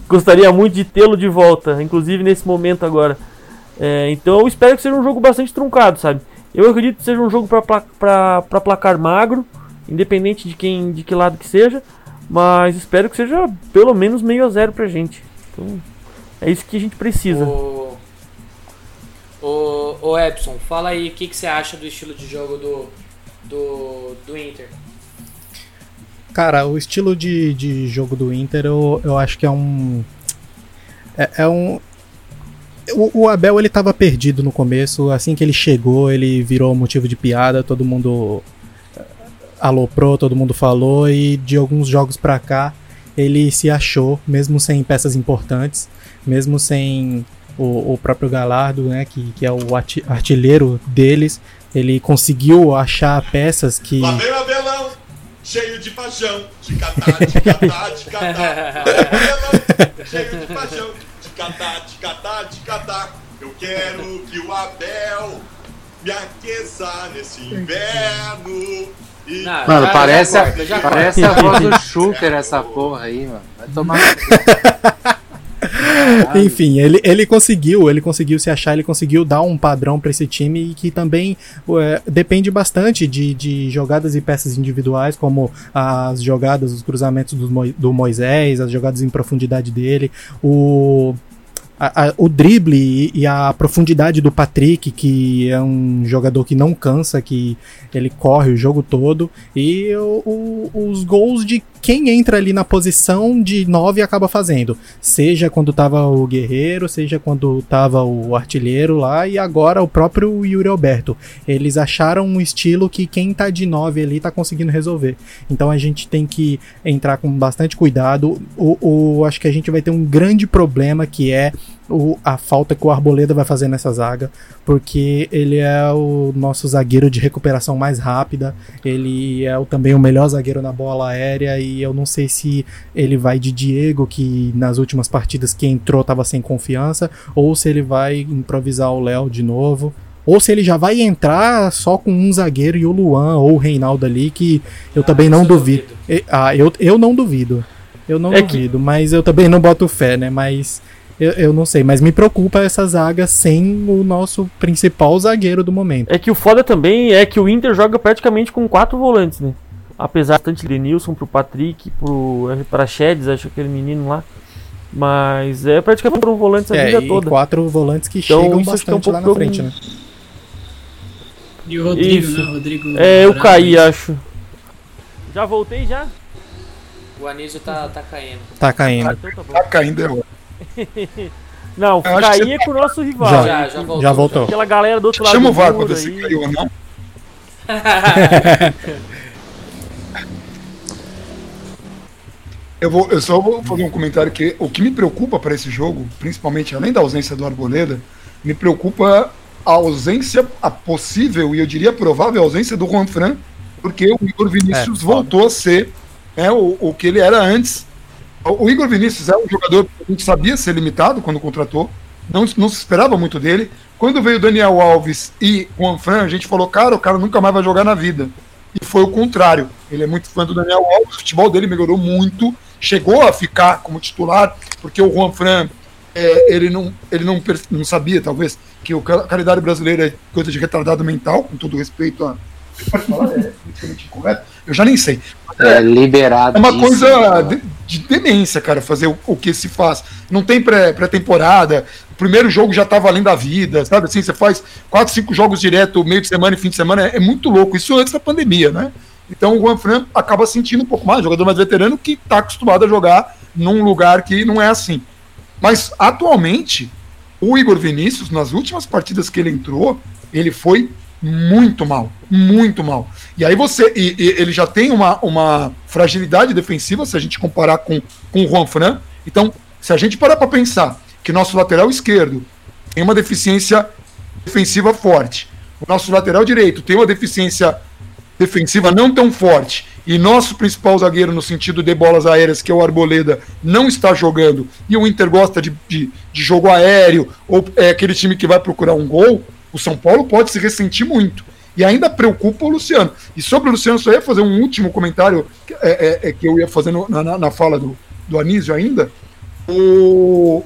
gostaria muito de tê-lo de volta, inclusive nesse momento agora. É, então eu espero que seja um jogo bastante truncado, sabe? Eu acredito que seja um jogo para placar magro, independente de quem, de que lado que seja, mas espero que seja pelo menos meio a zero pra gente. Então, é isso que a gente precisa. O, o, o Epson, fala aí o que, que você acha do estilo de jogo do, do, do Inter. Cara, o estilo de, de jogo do Inter eu, eu acho que é um. É, é um. O, o Abel ele tava perdido no começo, assim que ele chegou, ele virou motivo de piada, todo mundo eh, aloprou, todo mundo falou, e de alguns jogos pra cá ele se achou, mesmo sem peças importantes, mesmo sem o, o próprio Galardo, né, que, que é o artilheiro deles, ele conseguiu achar peças que. Lá vem o Abelão, cheio de paixão, de catar, de catar, de catar. Cheio de paixão, catar, de catar. Eu quero que o Abel me aqueça nesse inverno. E Não, Mano, já- parece, já a, corta, já parece a voz do Shooter essa porra aí, mano. Vai tomar. Enfim, ele, ele conseguiu, ele conseguiu se achar, ele conseguiu dar um padrão pra esse time e que também ué, depende bastante de, de jogadas e peças individuais, como as jogadas, os cruzamentos do, Mo- do Moisés, as jogadas em profundidade dele, o, a- a- o drible e, e a profundidade do Patrick, que é um jogador que não cansa, que ele corre o jogo todo, e o- o- os gols de quem entra ali na posição de 9 acaba fazendo. Seja quando tava o Guerreiro, seja quando tava o artilheiro lá, e agora o próprio Yuri Alberto. Eles acharam um estilo que quem tá de 9 ali tá conseguindo resolver. Então a gente tem que entrar com bastante cuidado. O, o- acho que a gente vai ter um grande problema que é o, a falta que o Arboleda vai fazer nessa zaga, porque ele é o nosso zagueiro de recuperação mais rápida, ele é o, também o melhor zagueiro na bola aérea e eu não sei se ele vai de Diego, que nas últimas partidas que entrou estava sem confiança, ou se ele vai improvisar o Léo de novo. Ou se ele já vai entrar só com um zagueiro e o Luan ou o Reinaldo ali, que eu Ah, também não duvido. E- Ah, eu, eu não duvido. Eu não É que- duvido, mas eu também não boto fé, né? Mas eu, eu não sei. Mas me preocupa essa zaga sem o nosso principal zagueiro do momento. É que o foda também é que o Inter joga praticamente com quatro volantes, né? Apesar tanto de Denilson pro Patrick, pro Praxedes, acho aquele menino lá. Mas é praticamente foram volantes a É, vida e toda. quatro volantes que Então, chegam é um bastante lá na frente, né? E o Rodrigo, Isso. né? Rodrigo É, eu caí, acho. Já voltei já? O Anísio tá, tá caindo. Tá caindo. Então tá. Tá caindo, é ótimo. Não, Eu acho que caí é com o nosso rival. Já. Já, já voltou. Já voltou. Aquela galera do outro lado Chama o do VAR pra ver se caiu ou não. Eu, vou, eu só vou fazer um comentário que o que me preocupa para esse jogo, principalmente além da ausência do Arboleda, me preocupa a ausência, a possível e eu diria provável ausência do Juan Fran, porque o Igor Vinícius É, voltou a ser né, o, o que ele era antes. O, Igor Vinícius é um jogador que a gente sabia ser limitado quando contratou, não, não se esperava muito dele. Quando veio Daniel Alves e Juan Fran, a gente falou, cara, o cara nunca mais vai jogar na vida. E foi o contrário. Ele é muito fã do Daniel Alves, o futebol dele melhorou muito, chegou a ficar como titular, porque o Juan Fran, é, ele, não, ele não, não sabia, talvez, que o ca- calendário brasileiro é coisa de retardado mental, com todo respeito a. Pode falar, é politicamente incorreto? Eu já nem sei. É liberado. É uma coisa de, de demência, cara, fazer o, o que se faz. Não tem pré- pré-temporada, o primeiro jogo já tá valendo a vida, sabe? Assim, você faz quatro, cinco jogos direto, meio de semana e fim de semana, é, é muito louco. Isso antes da pandemia, né? Então o Juan acaba sentindo um pouco mais, jogador mais veterano que tá acostumado a jogar num lugar que não é assim. Mas atualmente, o Igor Vinícius, nas últimas partidas que ele entrou, ele foi muito mal, muito mal. E aí você, e, e ele já tem uma, uma fragilidade defensiva se a gente comparar com, com o Juan Fran. Então, se a gente parar para pensar que nosso lateral esquerdo tem uma deficiência defensiva forte, o nosso lateral direito tem uma deficiência defensiva não tão forte e nosso principal zagueiro no sentido de bolas aéreas, que é o Arboleda, não está jogando e o Inter gosta de, de, de jogo aéreo ou é aquele time que vai procurar um gol, o São Paulo pode se ressentir muito. E ainda preocupa o Luciano. E sobre o Luciano, só ia fazer um último comentário que, é, é, é, que eu ia fazer no- na, na- fala do, do Anísio ainda. O...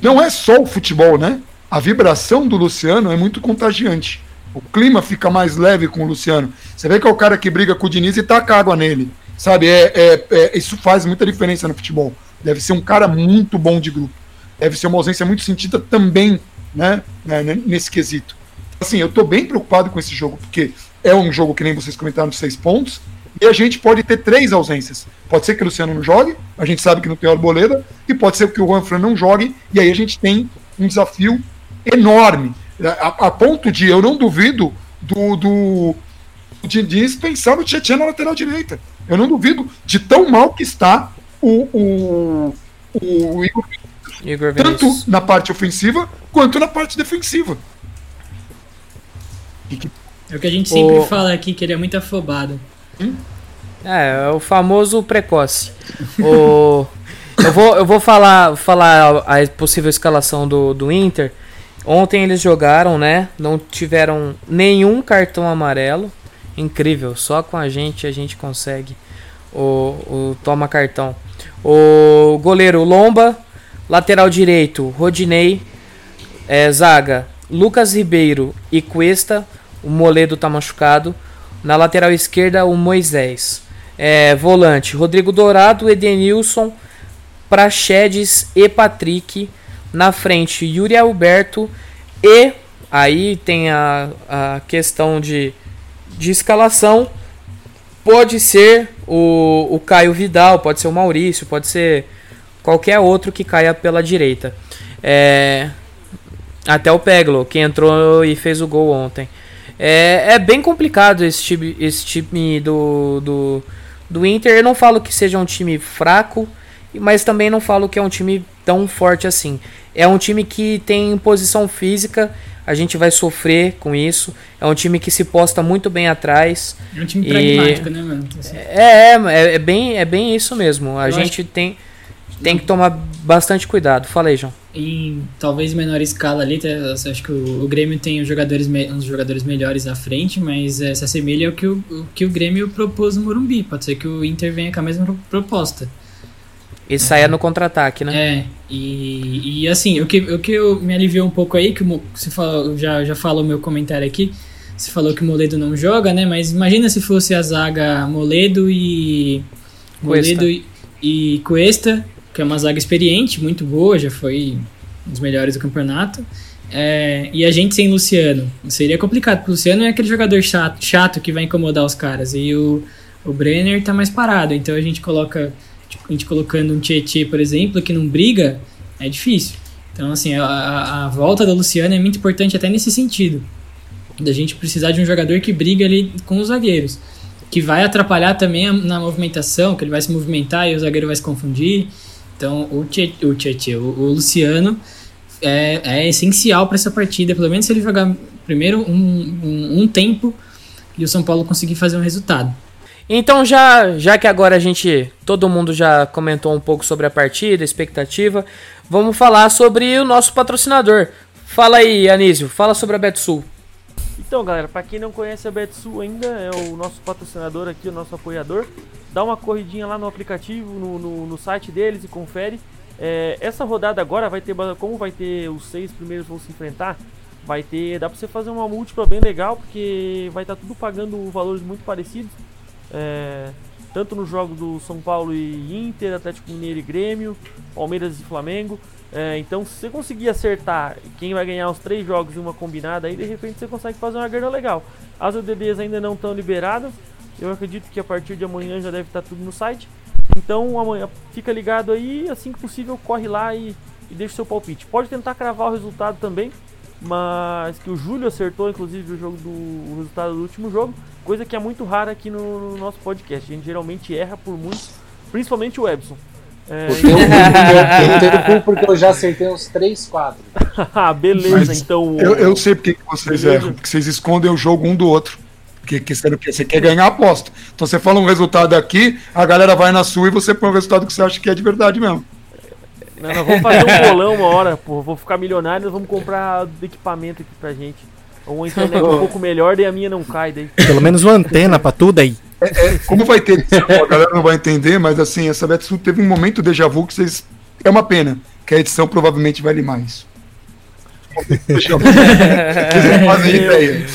Não é só o futebol, né? A vibração do Luciano é muito contagiante. O clima fica mais leve com o Luciano. Você vê que é o cara que briga com o Diniz e taca água nele. Sabe? É, é- é- isso faz muita diferença no futebol. Deve ser um cara muito bom de grupo. Deve ser uma ausência muito sentida também, né? né, Nesse quesito. Assim, eu tô bem preocupado com esse jogo, porque é um jogo que nem vocês comentaram de seis pontos, e a gente pode ter três ausências. Pode ser que o Luciano não jogue, a gente sabe que não tem Arboleda, e pode ser que o Juan Fran não jogue, e aí a gente tem um desafio enorme. A, a ponto de, eu não duvido do, do de dispensar o Tietchan na lateral direita. Eu não duvido de tão mal que está o, o, o Igor, Igor tanto Vinícius. na parte ofensiva quanto na parte defensiva. É o que a gente sempre O- fala aqui, que ele é muito afobado. É, é o famoso precoce. O... eu, vou, eu vou falar, falar a a possível escalação do, do Inter. Ontem eles jogaram, né? Não tiveram nenhum cartão amarelo. Incrível, só com a gente a gente consegue o, o toma cartão. O goleiro Lomba, lateral direito Rodinei, é, zaga Lucas Ribeiro e Cuesta. O Moledo tá machucado. Na lateral esquerda, o Moisés. É, volante, Rodrigo Dourado, Edenilson, Praxedes e Patrick. Na frente, Yuri Alberto. E aí tem a, a questão de, de escalação. Pode ser o, o Caio Vidal, pode ser o Maurício, pode ser qualquer outro que caia pela direita. É, até o Peglo, que entrou e fez o gol ontem. É, é bem complicado esse time, esse time do, do, do Inter. Eu não falo que seja um time fraco. mas também não falo que é um time tão forte assim. É um time que tem posição física, a gente vai sofrer com isso. É um time que se posta muito bem atrás. É um time E- pragmático, né, mano? Assim, É, é, é bem, é bem isso mesmo. A Eu gente tem, tem que tomar bastante cuidado. Fala aí, João. em talvez menor escala ali, tá? Acho que o, o Grêmio tem os jogadores, uns jogadores melhores à frente, mas é, se assemelha ao que o, o que o Grêmio propôs no Morumbi. Pode ser que o Inter venha com a mesma pro- proposta. E saia no contra-ataque, né? É, e, e assim, o que, o que eu, me aliviou um pouco aí, que você falou, já, já falou meu comentário aqui, você falou que o Moledo não joga, né? Mas imagina se fosse a zaga Moledo e. Cuesta. Moledo e, e Cuesta, que é uma zaga experiente, muito boa, já foi um dos melhores do campeonato. É, e a gente sem Luciano. Seria complicado, porque o Luciano é aquele jogador chato, chato que vai incomodar os caras. E o, o Brenner tá mais parado. Então a gente coloca. A gente colocando um Tietê, por exemplo, que não briga, é difícil. Então, assim, a, a, volta do Luciano é muito importante até nesse sentido. Da gente precisar de um jogador que briga ali com os zagueiros. Que vai atrapalhar também na movimentação, que ele vai se movimentar e o zagueiro vai se confundir. Então, o Tietê, o, o, o Luciano é, é essencial para essa partida. Pelo menos se ele jogar primeiro um, um, um tempo e o São Paulo conseguir fazer um resultado. Então já, já que agora a gente, todo mundo já comentou um pouco sobre a partida, expectativa, vamos falar sobre o nosso patrocinador. Fala aí, Anísio, fala sobre a Betsul. Então, galera, pra quem não conhece a Betsu ainda, é o nosso patrocinador aqui, o nosso apoiador. Dá uma corridinha lá no aplicativo, no, no, no site deles e confere. É, essa rodada agora vai ter, como vai ter os seis primeiros vão se enfrentar, vai ter, dá pra você fazer uma múltipla bem legal, porque vai estar tudo pagando valores muito parecidos. É, tanto no jogo do São Paulo e Inter, Atlético Mineiro e Grêmio, Palmeiras e Flamengo. É, então, se você conseguir acertar quem vai ganhar os três jogos em uma combinada, aí de repente você consegue fazer uma grana legal. As ODDs ainda não estão liberadas. Eu acredito que a partir de amanhã já deve estar tudo no site. Então, amanhã fica ligado aí, assim que possível, corre lá e, e deixa seu palpite. Pode tentar cravar o resultado também, mas que o Júlio acertou, inclusive, o jogo do o resultado do último jogo, coisa que é muito rara aqui no, no nosso podcast. A gente geralmente erra por muito, principalmente o Ebson. É, Eu tenho, eu tenho culpa porque eu já acertei uns 3, 4. ah, beleza, Mas então. Eu, eu sei porque que vocês Beleza. erram, porque vocês escondem o jogo um do outro. Porque que quer- você quer ganhar a aposta. Então você fala um resultado aqui, a galera vai na sua e você põe o resultado que você acha que é de verdade mesmo. Não, nós vamos fazer um bolão uma hora, pô. Vou ficar milionário, nós vamos comprar equipamento aqui pra gente. Uma internet um pouco melhor, daí a minha não cai daí. Pelo menos uma antena pra tudo aí. É, como vai ter a galera não vai entender, mas assim, essa Betsu teve um momento déjà vu que vocês. É uma pena, que a edição provavelmente. Vocês não fazem ideia.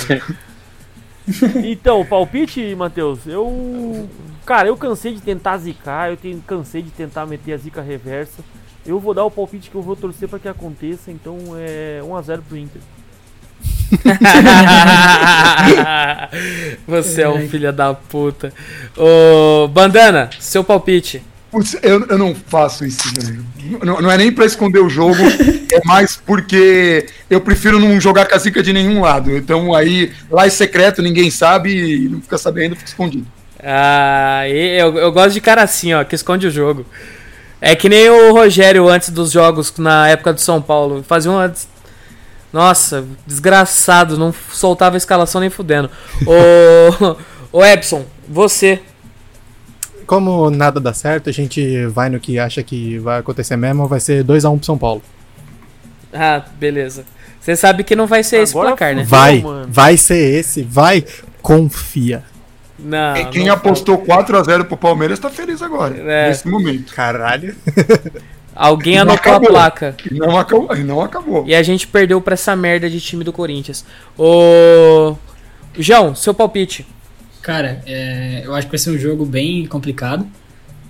Então, palpite, Matheus, eu. Cara, eu cansei de tentar zicar, eu tenho, cansei de tentar meter a zica reversa. Eu vou dar o palpite que eu vou torcer pra que aconteça, então é 1x0 pro Inter. Você é um filho da puta. Ô, Bandana, seu palpite. Putz, eu, eu não faço isso, velho. Não, não é nem pra esconder o jogo, é mais porque eu prefiro não jogar com a zica de nenhum lado. Então aí, lá é secreto, ninguém sabe e não fica sabendo, fica escondido. Ah, eu, eu gosto de cara assim, ó, que esconde o jogo. É que nem o Rogério antes dos jogos, na época do São Paulo. Fazia uma. Nossa, desgraçado, não soltava a escalação nem fudendo. Ô, ô Epson, você. Como nada dá certo, a gente vai no que acha que vai acontecer mesmo, vai ser 2x1 pro São Paulo. Ah, beleza. Você sabe que não vai ser esse Agora placar, né? Vai, mano. vai ser esse, vai, confia. Não. Quem- Quem não- apostou 4x0 pro Palmeiras tá feliz agora, É. nesse momento. Caralho. Alguém Não anotou a placa. E não acabou. e Não acabou. E a gente perdeu pra essa merda de time do Corinthians. Ô. João, seu palpite. Cara, é, eu acho que vai ser um jogo bem complicado.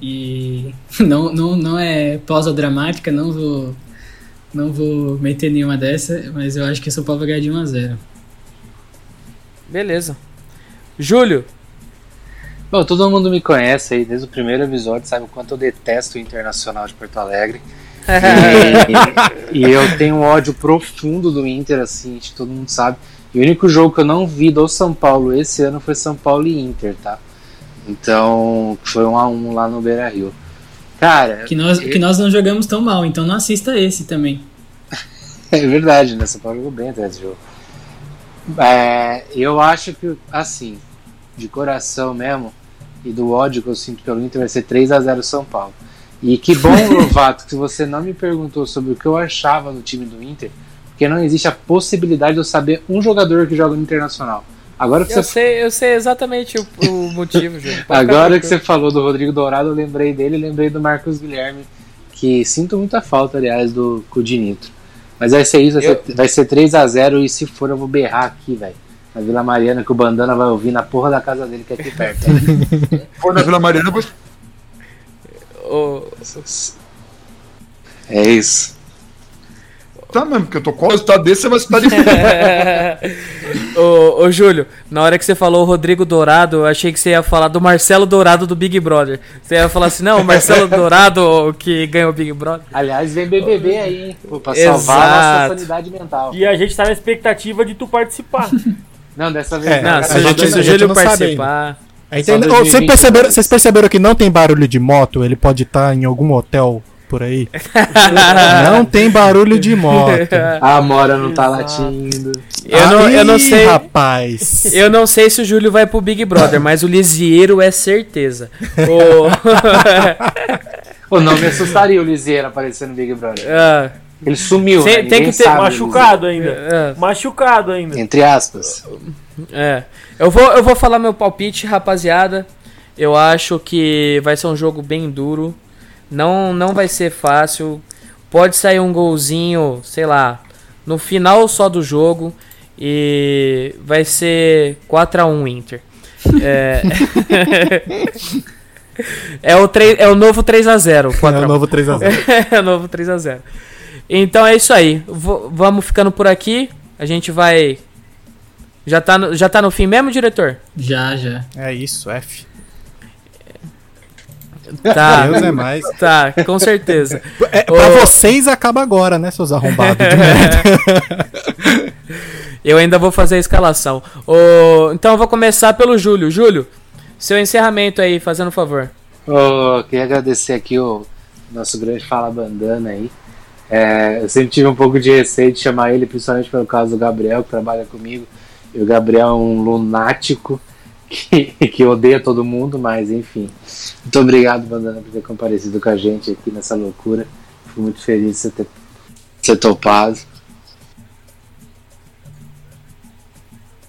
E não, não, não é pausa dramática, não vou, não vou meter nenhuma dessa, mas eu acho que o São Paulo vai ganhar de 1 a 0 Beleza. Júlio. Bom, todo mundo me conhece aí desde o primeiro episódio, sabe o quanto eu detesto o Internacional de Porto Alegre. E, e eu tenho um ódio profundo do Inter, assim, todo mundo sabe. E o único jogo que eu não vi do São Paulo esse ano foi São Paulo e Inter, tá? Então, foi um a um lá no Beira Rio. Cara, Que nós, que nós não jogamos tão mal, então não assista esse também. É verdade, né? São Paulo jogou bem até esse jogo. É, eu acho que, assim, de coração mesmo, e do ódio que eu sinto pelo Inter, vai ser 3 a 0 São Paulo. E que bom, Lovato, que você não me perguntou sobre o que eu achava no time do Inter, porque não existe a possibilidade de eu saber um jogador que joga no Internacional. Agora que Eu você sei, eu sei exatamente o, o motivo, Júlio. Agora que você falou do Rodrigo Dourado, eu lembrei dele e lembrei do Marcos Guilherme, que sinto muita falta, aliás, do Cudinito. Mas vai ser isso, vai, ser, vai ser 3x0 e se for eu vou berrar aqui, velho. Na Vila Mariana, que o Bandana vai ouvir na porra da casa dele, que é aqui perto. For na Vila Mariana, eu vou Ô, é isso. escutar mesmo, porque eu tô com o resultado desse, você vai escutar de ô, ô, Júlio, na hora que você falou o Rodrigo Dourado, eu achei que você ia falar do Marcelo Dourado do Big Brother. Você ia falar assim, não, o Marcelo Dourado que ganhou o Big Brother. Aliás, vem BBB aí, hein? Pô, Pra salvar a nossa Exato. sanidade mental. E a gente tá na expectativa de tu participar. Não, dessa vez É, não. Não, a o- gente- se o Júlio participar. Aí Ô, 2020, vocês, perceberam, vocês perceberam que não tem barulho de moto? Ele pode estar em algum hotel por aí? não tem barulho de moto. A Amora não tá latindo. Eu não, eu não Aí, sei. rapaz. Eu não sei se o Júlio vai pro Big Brother, mas o Lisieiro é certeza. Ô, Pô, não me assustaria o Liseiro aparecendo no Big Brother. ah, Ele sumiu, Tem- né? tem que ter sabe, Machucado ainda. é, Machucado ainda. Entre aspas. é. Eu vou, eu vou falar meu palpite, rapaziada. Eu acho que vai ser um jogo bem duro. Não, não vai ser fácil. Pode sair um golzinho, sei lá, no final só do jogo. E vai ser 4x1 Inter. É, é, o, 3, é o novo 3x0. É o novo 3x0. é o novo 3x0. Então é isso aí. V- vamos ficando por aqui. A gente vai. Já tá, no, já tá no fim mesmo, diretor? Já, já. É isso, F. Tá. Deus é mais. Tá, com certeza. É, pra Ô. vocês acaba agora, né, seus arrombados de merda. Eu ainda vou fazer a escalação. Ô, então eu vou começar pelo Júlio. Júlio, seu encerramento aí, fazendo um favor. Ô, queria agradecer aqui o nosso grande Fala Bandana aí. É, eu sempre tive um pouco de receio de chamar ele, principalmente pelo caso do Gabriel, que trabalha comigo. E o Gabriel é um lunático que, que odeia todo mundo, mas enfim. Muito obrigado, Bandana, por ter comparecido com a gente aqui nessa loucura. Fui muito feliz de você ter, ter topado.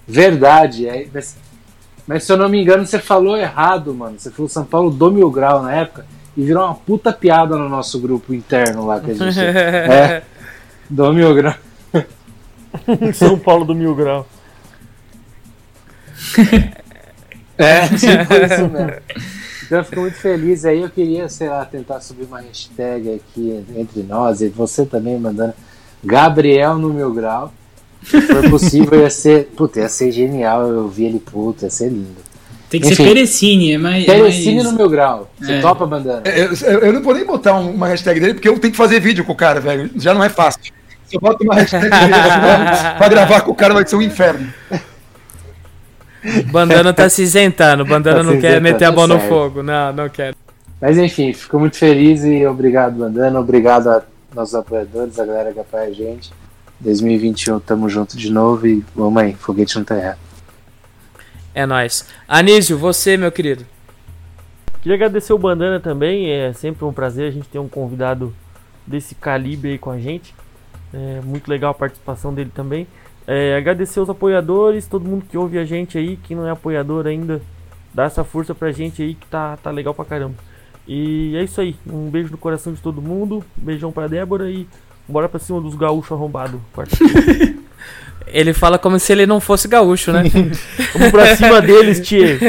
Verdade, é, mas, mas se eu não me engano, você falou errado, mano. Você falou São Paulo do Mil Grau na época e virou uma puta piada no nosso grupo interno lá que a gente. é, do Mil Grau. São Paulo do Mil Grau. É, tipo isso mesmo. Então eu fico muito feliz aí. Eu queria, sei lá, tentar subir uma hashtag aqui entre nós e você também mandando Gabriel no Mil Grau. Se for possível, ia ser. Puta, ia ser genial. Eu vi ele puta, ia ser lindo. Tem que Enfim. ser Perecine, é mais. é Telecine mais- no Mil Grau. Você É. topa, bandana? Eu, eu- eu não vou nem botar um- uma hashtag dele, porque eu tenho que fazer vídeo com o cara, velho. Já não é fácil. Se eu boto uma hashtag dele pra- gravar com o cara, vai ser um inferno. Bandana tá se isentando. Bandana Tá não quer meter a tá mão no fogo. Não, não quero. Mas enfim, fico muito feliz e obrigado, Bandana. Obrigado a nossos apoiadores, a galera que apoia a gente. 2021 tamo junto de novo e vamos aí, foguete no terra. É nóis. Anísio, você, meu querido. Queria agradecer o Bandana também, é sempre um prazer a gente ter um convidado desse calibre aí com a gente. É muito legal a participação dele também. É, agradecer os apoiadores, todo mundo que ouve a gente aí, que não é apoiador ainda, dá essa força pra gente aí que tá, tá legal pra caramba. E é isso aí, um beijo no coração de todo mundo, beijão pra Débora e bora pra cima dos gaúchos arrombados. Ele fala como se ele não fosse gaúcho, né? Vamos pra cima deles, tio.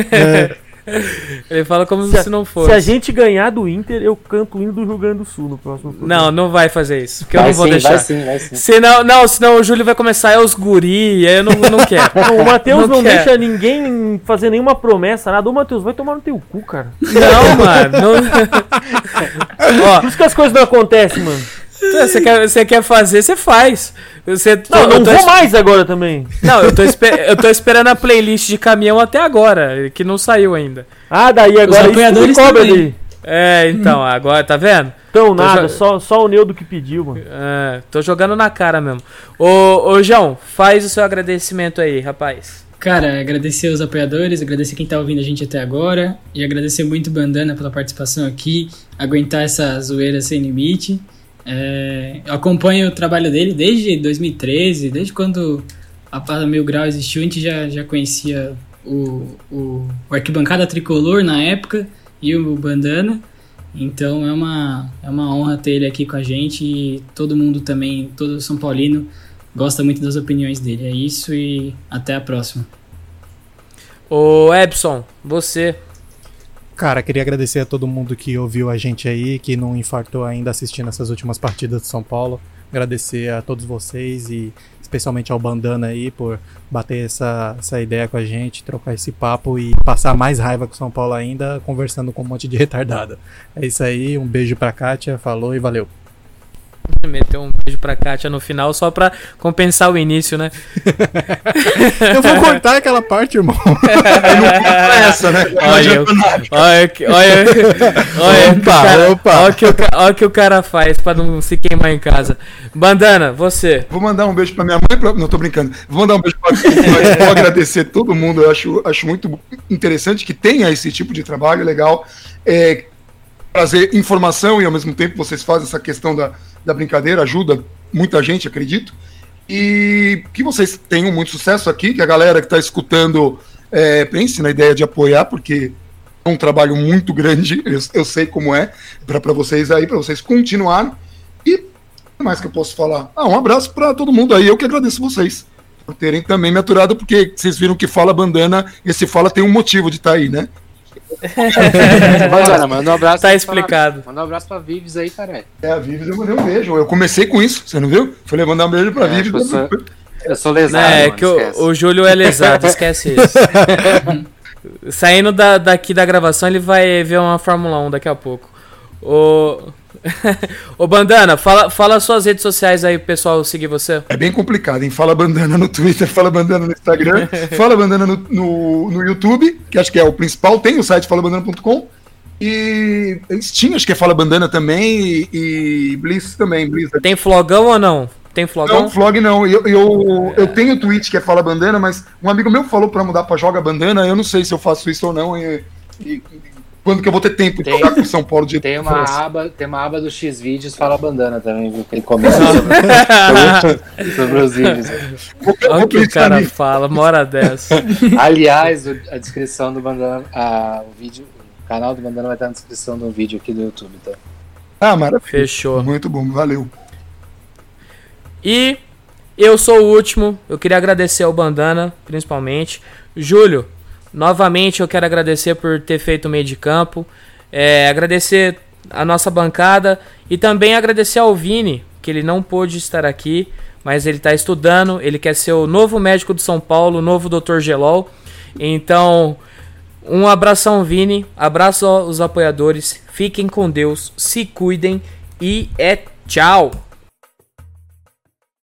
Ele fala como Se se, não Se fosse. a gente ganhar do Inter, eu canto o hino do Rio Grande do Sul no próximo programa. Não, não vai fazer isso. Porque eu vai não vou sim, deixar. vai sim, vai sim. Senão, não, senão o Júlio vai começar, é os guri, aí eu não, não quero. Não, o Matheus Não não, deixa ninguém fazer nenhuma promessa, nada. Ô, Matheus, vai tomar no teu cu, cara. Não, mano. Não... Por isso que as coisas não acontecem, mano. Ó, você quer, você quer fazer, você faz. Você, Não, eu não tô vou mais agora também. Não, eu tô, eu tô esperando a playlist de caminhão até agora, que não saiu ainda. Ah, daí agora isso apoiadores cobra também. daí. É, então, agora, tá vendo? Então, nada, só, só o Neudo que pediu, mano. É, tô jogando na cara mesmo. Ô, ô, João, faz o seu agradecimento aí, rapaz. Cara, agradecer aos apoiadores, agradecer quem tá ouvindo a gente até agora e agradecer muito o Bandana pela participação aqui, aguentar essa zoeira sem limite. É, eu acompanho o trabalho dele desde 2013, desde quando a Parada Mil Grau existiu, a gente já, já conhecia o, o, o Arquibancada Tricolor na época e o Bandana. Então é uma, é uma honra ter ele aqui com a gente e todo mundo também, todo São Paulino, gosta muito das opiniões dele. É isso e até a próxima. Ô, Epson, você. Cara, queria agradecer a todo mundo que ouviu a gente aí, que não infartou ainda assistindo essas últimas partidas de São Paulo. Agradecer a todos vocês e especialmente ao Bandana aí por bater essa, essa ideia com a gente, trocar esse papo e passar mais raiva com São Paulo ainda, conversando com um monte de retardada. É isso aí, um beijo pra Kátia, falou e valeu. Meteu um beijo pra Kátia no final só pra compensar o início, né? Eu vou cortar aquela parte, irmão. essa, né? Não Olha, olha, olha, olha, que o Opa, cara, opa. olha, que o, olha o que o cara faz pra não se queimar em casa. Bandana, você. Vou mandar um beijo pra minha mãe. Pra... Não, tô brincando. Vou mandar um beijo pra mas Vou agradecer todo mundo. Eu acho, acho muito interessante que tenha esse tipo de trabalho legal. É, trazer informação e ao mesmo tempo vocês fazem essa questão da, da brincadeira, ajuda muita gente, acredito. E que vocês tenham muito sucesso aqui, que a galera que está escutando é, pense na ideia de apoiar, porque é um trabalho muito grande, eu, eu sei como é, para vocês aí, para vocês continuarem. E o mais que eu posso falar? Ah, um abraço para todo mundo aí, eu que agradeço vocês por terem também me aturado, porque vocês viram que Fala Bandana, esse Fala tem um motivo de estar aí, né? Manda um abraço. Tá pra- explicado. Manda um abraço pra Vives aí, cara. É, a Vives eu mandei um beijo. Eu comecei com isso, você não viu? Falei mandar um beijo pra É, Vives. eu sou- Eu sou lesado, é mano, que o, o Júlio é lesado, esquece isso. Saindo da, daqui da gravação, ele vai ver uma Fórmula 1 daqui a pouco. Ô, Ô Bandana, fala, fala suas redes sociais aí pro pessoal seguir você. É bem complicado, hein? Fala Bandana no Twitter, Fala Bandana no Instagram, Fala Bandana no, no, no YouTube, que acho que é o principal. Tem o site falabandana.com. E Steam, acho que é Fala Bandana também. E, e Bliss também. Bliss. Tem flogão ou não? Tem flogão? Não, vlog não. Eu, eu, eu tenho o Twitch que é Fala Bandana, mas um amigo meu falou pra mudar pra Joga Bandana. Eu não sei se eu faço isso ou não. E, e- quando que eu vou ter tempo de Tem- jogar com São Paulo de Tem uma aba, tem uma aba do X vídeos fala bandana também, viu? Que ele comenta sobre, sobre os vídeos. Olha o que o cara nisso. fala, uma hora dessa. Aliás, o- a descrição do bandana, a, o vídeo, o canal do bandana vai estar na descrição do vídeo aqui do YouTube, tá? Ah, maravilha. Fechou. Muito bom, valeu. E eu sou o último. Eu queria agradecer ao Bandana, principalmente. Júlio, novamente eu quero agradecer por ter feito o meio de campo. É, agradecer a nossa bancada e também agradecer ao Vini, que ele não pôde estar aqui, mas ele está estudando. Ele quer ser o novo médico de São Paulo, o novo Dr. Gelol. Então, um abração, Vini. Abraço aos apoiadores. Fiquem com Deus, se cuidem e é tchau.